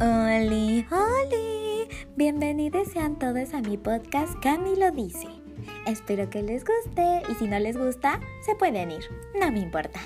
¡Holi! ¡Holi! Bienvenidos sean todos a mi podcast Camilo Dice. Espero que les guste y si no les gusta, se pueden ir. No me importa.